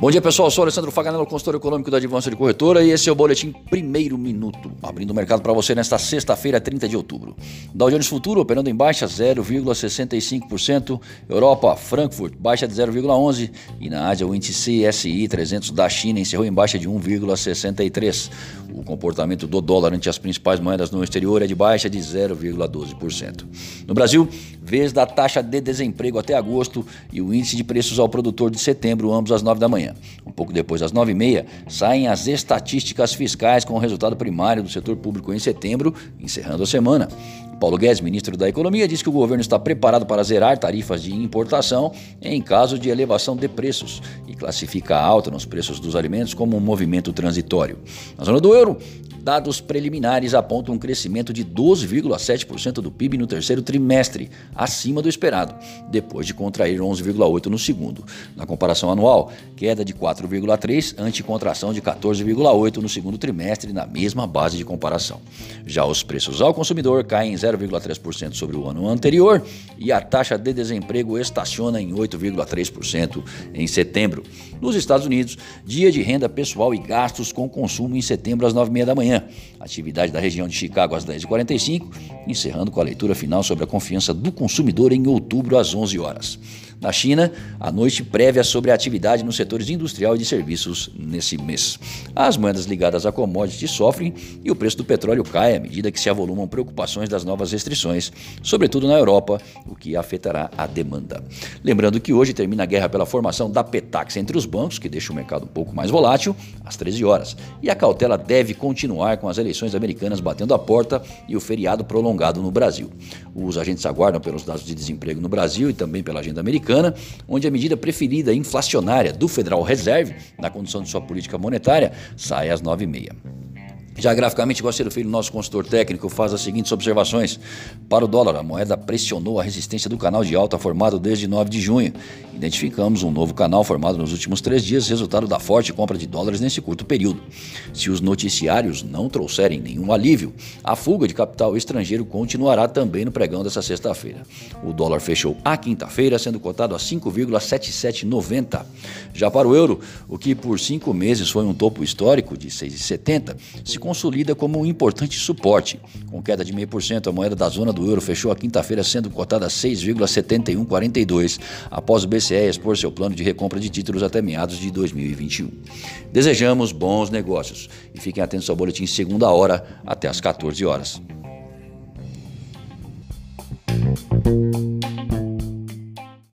Bom dia pessoal, eu sou Alessandro Faganello, consultor econômico da Advança de Corretora e esse é o Boletim Primeiro Minuto, abrindo o mercado para você nesta sexta-feira, 30 de outubro. Dow Jones Futuro operando em baixa 0,65%, Europa, Frankfurt, baixa de 0,11% e na Ásia o índice CSI 300 da China encerrou em baixa de 1,63%. O comportamento do dólar ante as principais moedas no exterior é de baixa de 0,12%. No Brasil, vez da taxa de desemprego até agosto e o índice de preços ao produtor de setembro, ambos às 9 da manhã. Um pouco depois das 9h30, saem as estatísticas fiscais com o resultado primário do setor público em setembro, encerrando a semana. Paulo Guedes, ministro da Economia, disse que o governo está preparado para zerar tarifas de importação em caso de elevação de preços e classifica a alta nos preços dos alimentos como um movimento transitório. Na zona do euro, Dados preliminares apontam um crescimento de 12,7% do PIB no terceiro trimestre, acima do esperado, depois de contrair 11,8% no segundo. Na comparação anual, queda de 4,3% ante contração de 14,8% no segundo trimestre, na mesma base de comparação. Já os preços ao consumidor caem 0,3% sobre o ano anterior e a taxa de desemprego estaciona em 8,3% em setembro. Nos Estados Unidos, dia de renda pessoal e gastos com consumo em setembro às 9h30 da Atividade da região de Chicago às 10h45, encerrando com a leitura final sobre a confiança do consumidor em outubro às 11 horas. Na China, a noite prévia sobre a atividade nos setores industrial e de serviços nesse mês. As moedas ligadas a commodities sofrem e o preço do petróleo cai à medida que se avolumam preocupações das novas restrições, sobretudo na Europa, o que afetará a demanda. Lembrando que hoje termina a guerra pela formação da Petax entre os bancos, que deixa o mercado um pouco mais volátil, às 13 horas. E a cautela deve continuar com as eleições americanas batendo a porta e o feriado prolongado no Brasil. Os agentes aguardam pelos dados de desemprego no Brasil e também pela agenda americana americana, onde a medida preferida inflacionária do Federal Reserve, na condução de sua política monetária, sai às 9h30. Já graficamente, Guaceiro Filho, nosso consultor técnico, faz as seguintes observações. Para o dólar, a moeda pressionou a resistência do canal de alta formado desde 9 de junho. Identificamos um novo canal formado nos últimos três dias, resultado da forte compra de dólares nesse curto período. Se os noticiários não trouxerem nenhum alívio, a fuga de capital estrangeiro continuará também no pregão dessa sexta-feira. O dólar fechou a quinta-feira, sendo cotado a 5,7790. Já para o euro, o que por cinco meses foi um topo histórico de 6,70, se consolida como um importante suporte. Com queda de 0,5%, a moeda da zona do euro fechou a quinta-feira sendo cotada a 6,7142, após o BCE expor seu plano de recompra de títulos até meados de 2021. Desejamos bons negócios e fiquem atentos ao boletim segunda hora até às 14 horas.